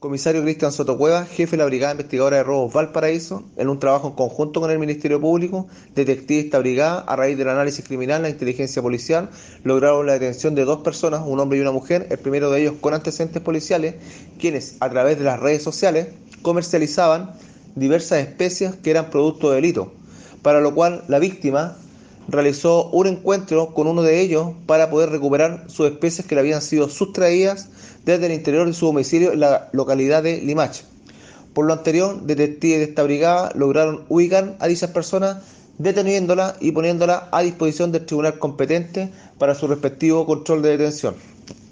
Comisario Cristian Sotocueva, jefe de la Brigada Investigadora de Robos Valparaíso, en un trabajo en conjunto con el Ministerio Público, detectives de esta brigada, a raíz del análisis criminal, la inteligencia policial, lograron la detención de dos personas, un hombre y una mujer, el primero de ellos con antecedentes policiales, quienes a través de las redes sociales comercializaban diversas especies que eran producto de delito, para lo cual la víctima realizó un encuentro con uno de ellos para poder recuperar sus especies que le habían sido sustraídas desde el interior de su domicilio en la localidad de Limache. Por lo anterior, detectives de esta brigada lograron ubicar a dichas personas deteniéndola y poniéndola a disposición del tribunal competente para su respectivo control de detención.